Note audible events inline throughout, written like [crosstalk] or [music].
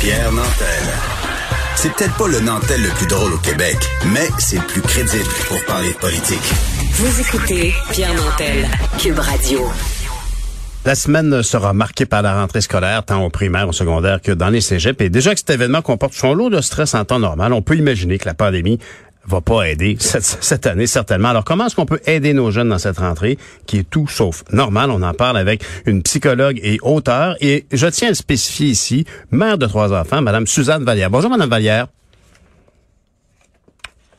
Pierre Nantel. C'est peut-être pas le Nantel le plus drôle au Québec, mais c'est le plus crédible pour parler politique. Vous écoutez Pierre Nantel, Cube Radio. La semaine sera marquée par la rentrée scolaire, tant au primaire, au secondaire que dans les cégeps. Et déjà que cet événement comporte son lot de stress en temps normal, on peut imaginer que la pandémie va pas aider cette, année certainement. Alors comment est-ce qu'on peut aider nos jeunes dans cette rentrée qui est tout sauf normal? On en parle avec une psychologue et auteure et je tiens à le spécifier ici, mère de trois enfants, Madame Suzanne Vallière. Bonjour Madame Vallière.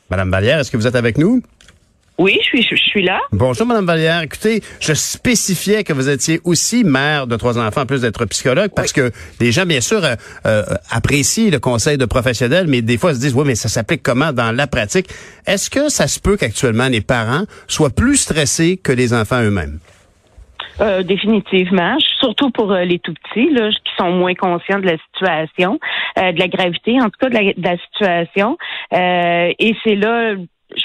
Madame Vallière, est-ce que vous êtes avec nous? Oui, je suis, je suis là. Bonjour, Madame Vallière. Écoutez, je spécifiais que vous étiez aussi mère de trois enfants, en plus d'être psychologue, parce que les gens, bien sûr, euh, euh, apprécient le conseil de professionnels, mais des fois, ils se disent, oui, mais ça s'applique comment dans la pratique? Est-ce que ça se peut qu'actuellement, les parents soient plus stressés que les enfants eux-mêmes? Euh, définitivement, surtout pour les tout petits, là, qui sont moins conscients de la situation, de la gravité, en tout cas de la, de la situation. et c'est là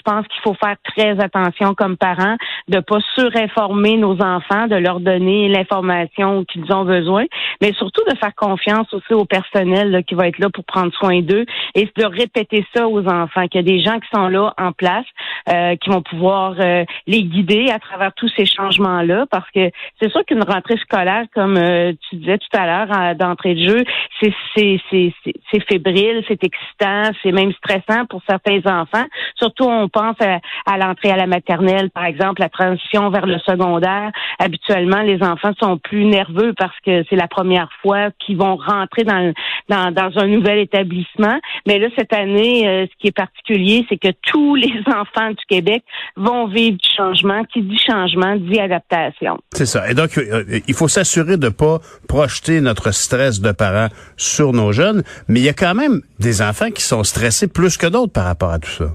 pense qu'il faut faire très attention comme parents de pas surinformer nos enfants, de leur donner l'information qu'ils ont besoin, mais surtout de faire confiance aussi au personnel qui va être là pour prendre soin d'eux et de répéter ça aux enfants, qu'il y a des gens qui sont là en place, euh, qui vont pouvoir euh, les guider à travers tous ces changements-là, parce que c'est sûr qu'une rentrée scolaire, comme euh, tu disais tout à l'heure d'entrée de jeu, c'est c'est fébrile, c'est excitant, c'est même stressant pour certains enfants, surtout pense à, l'entrée à la maternelle, par exemple, la transition vers le secondaire, habituellement, les enfants sont plus nerveux parce que c'est la première fois qu'ils vont rentrer dans, dans, un nouvel établissement. Mais là, cette année, euh, ce qui est particulier, c'est que tous [laughs] les enfants du Québec vont vivre du changement. Qui dit changement, dit adaptation. C'est ça. Et donc, euh, il faut s'assurer de pas projeter notre stress de parents sur nos jeunes, mais il y a quand même des enfants qui sont stressés plus que d'autres par rapport à tout ça.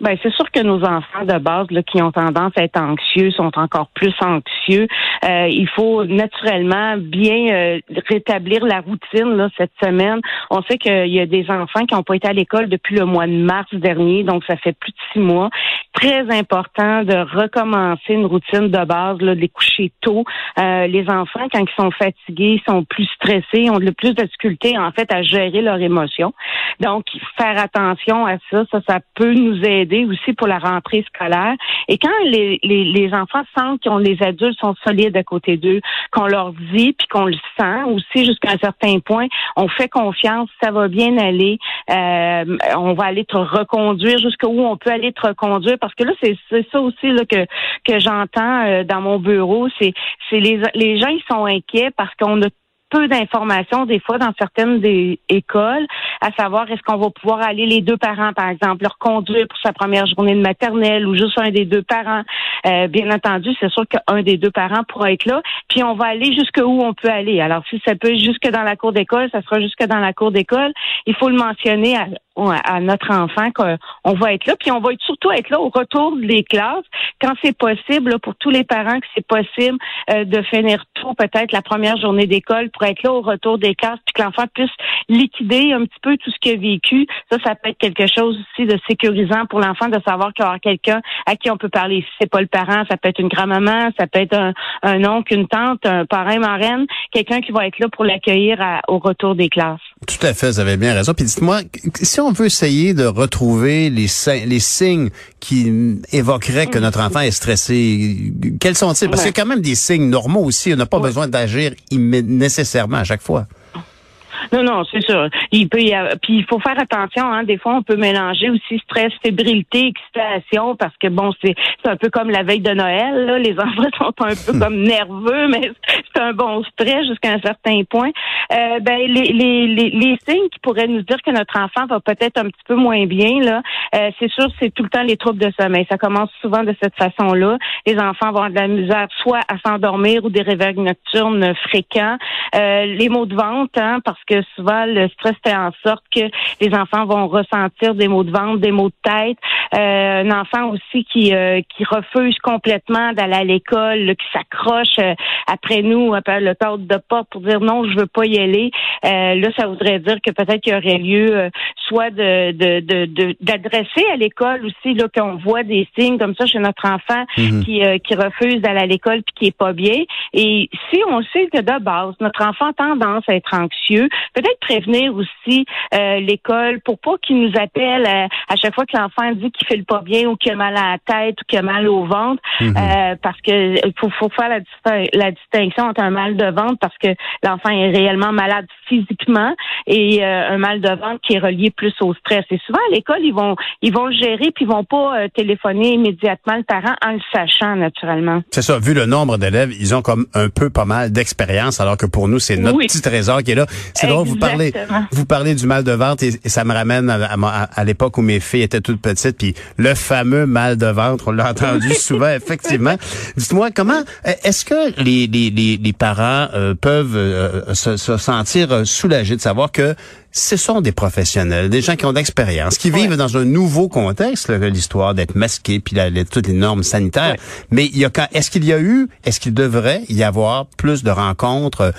Ben c'est sûr que nos enfants de base là, qui ont tendance à être anxieux sont encore plus anxieux. Euh, il faut naturellement bien euh, rétablir la routine là, cette semaine. On sait qu'il y a des enfants qui n'ont pas été à l'école depuis le mois de mars dernier, donc ça fait plus de six mois. Très important de recommencer une routine de base, là, de les coucher tôt. Euh, les enfants, quand ils sont fatigués, sont plus stressés, ont le plus de difficultés en fait à gérer leurs émotions. Donc, faire attention à ça, ça, ça peut nous aider aussi pour la rentrée scolaire. Et quand les, les, les enfants sentent que les adultes sont solides à côté d'eux, qu'on leur dit, puis qu'on le sent aussi jusqu'à un certain point, on fait confiance, ça va bien aller, euh, on va aller te reconduire jusqu'où on peut aller te reconduire, parce que là, c'est ça aussi là, que, que j'entends euh, dans mon bureau, c'est les, les gens, ils sont inquiets parce qu'on a peu d'informations des fois dans certaines des écoles, à savoir est-ce qu'on va pouvoir aller les deux parents, par exemple, leur conduire pour sa première journée de maternelle ou juste un des deux parents. Euh, bien entendu, c'est sûr qu'un des deux parents pourra être là, puis on va aller jusqu'où on peut aller. Alors si ça peut jusque dans la cour d'école, ça sera jusque dans la cour d'école. Il faut le mentionner à, à notre enfant qu'on va être là, puis on va surtout être là au retour des classes quand c'est possible pour tous les parents que c'est possible euh, de finir tôt peut-être la première journée d'école pour être là au retour des classes puis que l'enfant puisse liquider un petit peu tout ce qu'il a vécu. Ça, ça peut être quelque chose aussi de sécurisant pour l'enfant de savoir qu'il y aura quelqu'un à qui on peut parler. Si c'est pas le parent, ça peut être une grand-maman, ça peut être un, un oncle, une tante, un parrain, marraine, quelqu'un qui va être là pour l'accueillir au retour des classes. Tout à fait, vous avez bien raison. Puis dites-moi, si on veut essayer de retrouver les, les signes qui évoqueraient que notre enfant est stressé, quels sont-ils? Parce qu'il y a quand même des signes normaux aussi. On n'a pas besoin d'agir nécessairement à chaque fois. Non, non, c'est sûr. Il peut y avoir, puis il faut faire attention. Hein. Des fois, on peut mélanger aussi stress, fébrilité, excitation, parce que bon, c'est un peu comme la veille de Noël. Là. Les [laughs] enfants sont un peu [laughs] comme nerveux, mais c'est un bon stress jusqu'à un certain point. Euh, ben les, les, les, les, signes qui pourraient nous dire que notre enfant va peut-être un petit peu moins bien, là, euh, c'est sûr, c'est tout le temps les troubles de sommeil. Ça commence souvent de cette façon-là. Les enfants vont avoir de la misère soit à s'endormir ou des réveils nocturnes fréquents. Euh, les maux de ventre, hein, parce que souvent le stress fait en sorte que les enfants vont ressentir des maux de ventre, des maux de tête. Euh, un enfant aussi qui euh, qui refuse complètement d'aller à l'école, qui s'accroche euh, après nous, après le cadre de porte pour dire non, je veux pas y aller. là, ça voudrait dire que peut-être qu'il y aurait lieu soit de d'adresser de, de, à l'école aussi là qu'on voit des signes comme ça chez notre enfant mhm. qui qui refuse d'aller à l'école puis qui est pas bien. Et si on sait que de base notre enfant a tendance à être anxieux, peut-être prévenir aussi euh, l'école pour pas qu'ils nous appellent euh, à chaque fois que l'enfant dit qu'il fait le pas bien ou qu'il a mal à la tête ou qu'il a mal au ventre, Mhm. euh, parce que faut, faut faire la, la distinction un mal de ventre parce que l'enfant est réellement malade physiquement et euh, un mal de ventre qui est relié plus au stress. Et souvent à l'école, ils vont ils vont le gérer puis ils vont pas euh, téléphoner immédiatement le parent en le sachant naturellement. C'est ça, vu le nombre d'élèves, ils ont comme un peu pas mal d'expérience, alors que pour nous, c'est notre Oui. petit trésor qui est là. C'est drôle, vous parlez, vous parlez du mal de ventre et, et ça me ramène à, à, à- à l'époque où mes filles étaient toutes petites, puis le fameux mal de ventre, on l'a entendu [laughs] souvent, effectivement. Dites-moi, comment, est-ce que les, les, les, les parents euh, peuvent euh, se, se sentir euh, soulagés de savoir que ce sont des professionnels, des gens qui ont d'expérience, qui vivent dans un nouveau contexte, l'histoire d'être masqué, puis la- les- toutes les normes sanitaires. Mais il y a quand, est-ce qu'il y a eu, est-ce qu'il devrait y avoir plus de rencontres euh,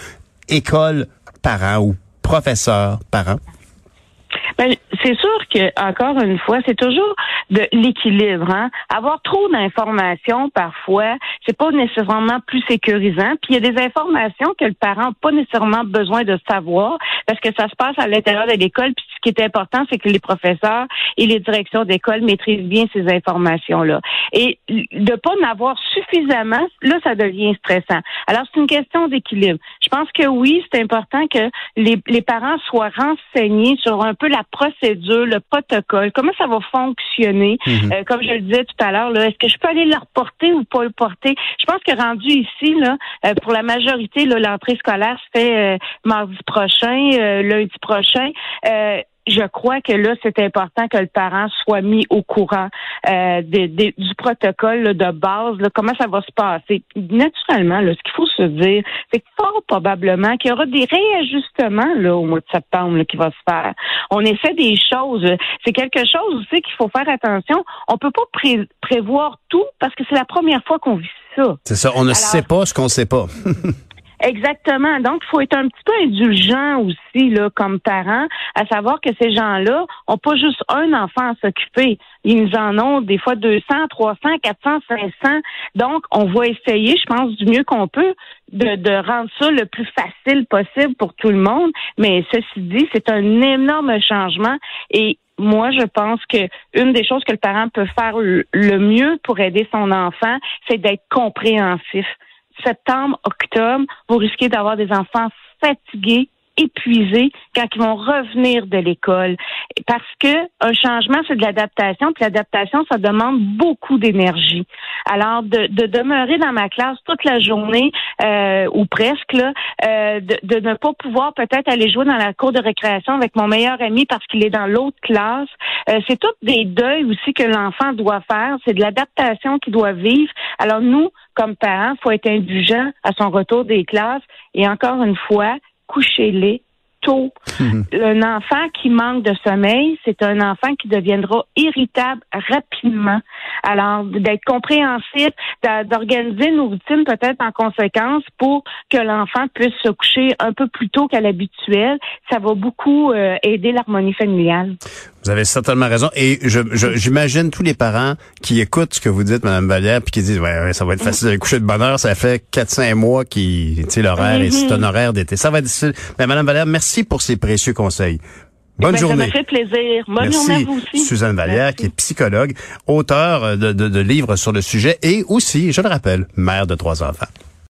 école parents ou professeurs parents? Ben, c'est sûr que encore une fois, c'est toujours de l'équilibre. Hein? Avoir trop d'informations parfois, c'est pas nécessairement plus sécurisant. Puis il y a des informations que le parent n'a pas nécessairement besoin de savoir parce que ça se passe à l'intérieur de l'école. Puis ce qui est important, c'est que les professeurs et les directions d'école maîtrisent bien ces informations-là. Et de pas en avoir suffisamment, là, ça devient stressant. Alors c'est une question d'équilibre. Je pense que oui, c'est important que les, les parents soient renseignés sur un peu la procédure, le protocole, comment ça va fonctionner. Euh, comme je le disais tout à l'heure, est-ce que je peux aller le reporter ou pas le porter? Je pense que rendu ici, là, euh, pour la majorité, l'entrée scolaire se fait euh, mardi prochain, euh, lundi prochain. Je crois que là, c'est important que le parent soit mis au courant euh, du protocole là, de base, là, comment ça va se passer. Naturellement, là, ce qu'il faut se dire, c'est que fort probablement qu'il y aura des réajustements là, au mois de septembre là, qui va se faire. On essaie des choses. C'est quelque chose aussi qu'il faut faire attention. On peut pas pré- prévoir tout parce que c'est la première fois qu'on vit ça. C'est ça, on ne Alors- sait pas ce qu'on ne sait pas. [laughs] Exactement. Donc, il faut être un petit peu indulgent aussi, là, comme parent, à savoir que ces gens-là ont pas juste un enfant à s'occuper. Ils en ont des fois 200, 300, 400, 500. Donc, on va essayer, je pense, du mieux qu'on peut, de, de rendre ça le plus facile possible pour tout le monde. Mais ceci dit, c'est un énorme changement et moi, je pense que une des choses que le parent peut faire le mieux pour aider son enfant, c'est d'être compréhensif. Septembre, octobre, vous risquez d'avoir des enfants fatigués, épuisés quand ils vont revenir de l'école. Parce que un changement, c'est de l'adaptation, puis l'adaptation, ça demande beaucoup d'énergie. Alors, de, de demeurer dans ma classe toute la journée, euh, ou presque, là, euh, de, de ne pas pouvoir peut-être aller jouer dans la cour de récréation avec mon meilleur ami parce qu'il est dans l'autre classe, euh, c'est tout des deuils aussi que l'enfant doit faire. C'est de l'adaptation qu'il doit vivre. Alors, nous, comme parents, faut être indulgents à son retour des classes. Et encore une fois, couchez-les tôt. Un enfant qui manque de sommeil, c'est un enfant qui deviendra irritable rapidement. Alors, d'être compréhensif, d'organiser nos routines peut-être en conséquence pour que l'enfant puisse se coucher un peu plus tôt qu'à l'habituel, ça va beaucoup euh, aider l'harmonie familiale. Vous avez certainement raison. Et je, je- j'imagine tous les parents qui écoutent ce que vous dites, Mme Vallière, puis qui disent, ouais, ouais, ça va être facile de coucher de bonne heure. Ça fait 4-5 mois qui, tu sais, l'horaire, et c'est un horaire d'été. Ça va être difficile. Mais Mme Vallière, merci pour ces précieux conseils. Bonne Ben, Ça journée. me fait plaisir. Bonne Merci, journée à vous aussi. Suzanne Vallière, Merci. qui est psychologue, de, de, de livres sur le sujet et aussi, je le rappelle, mère de trois enfants.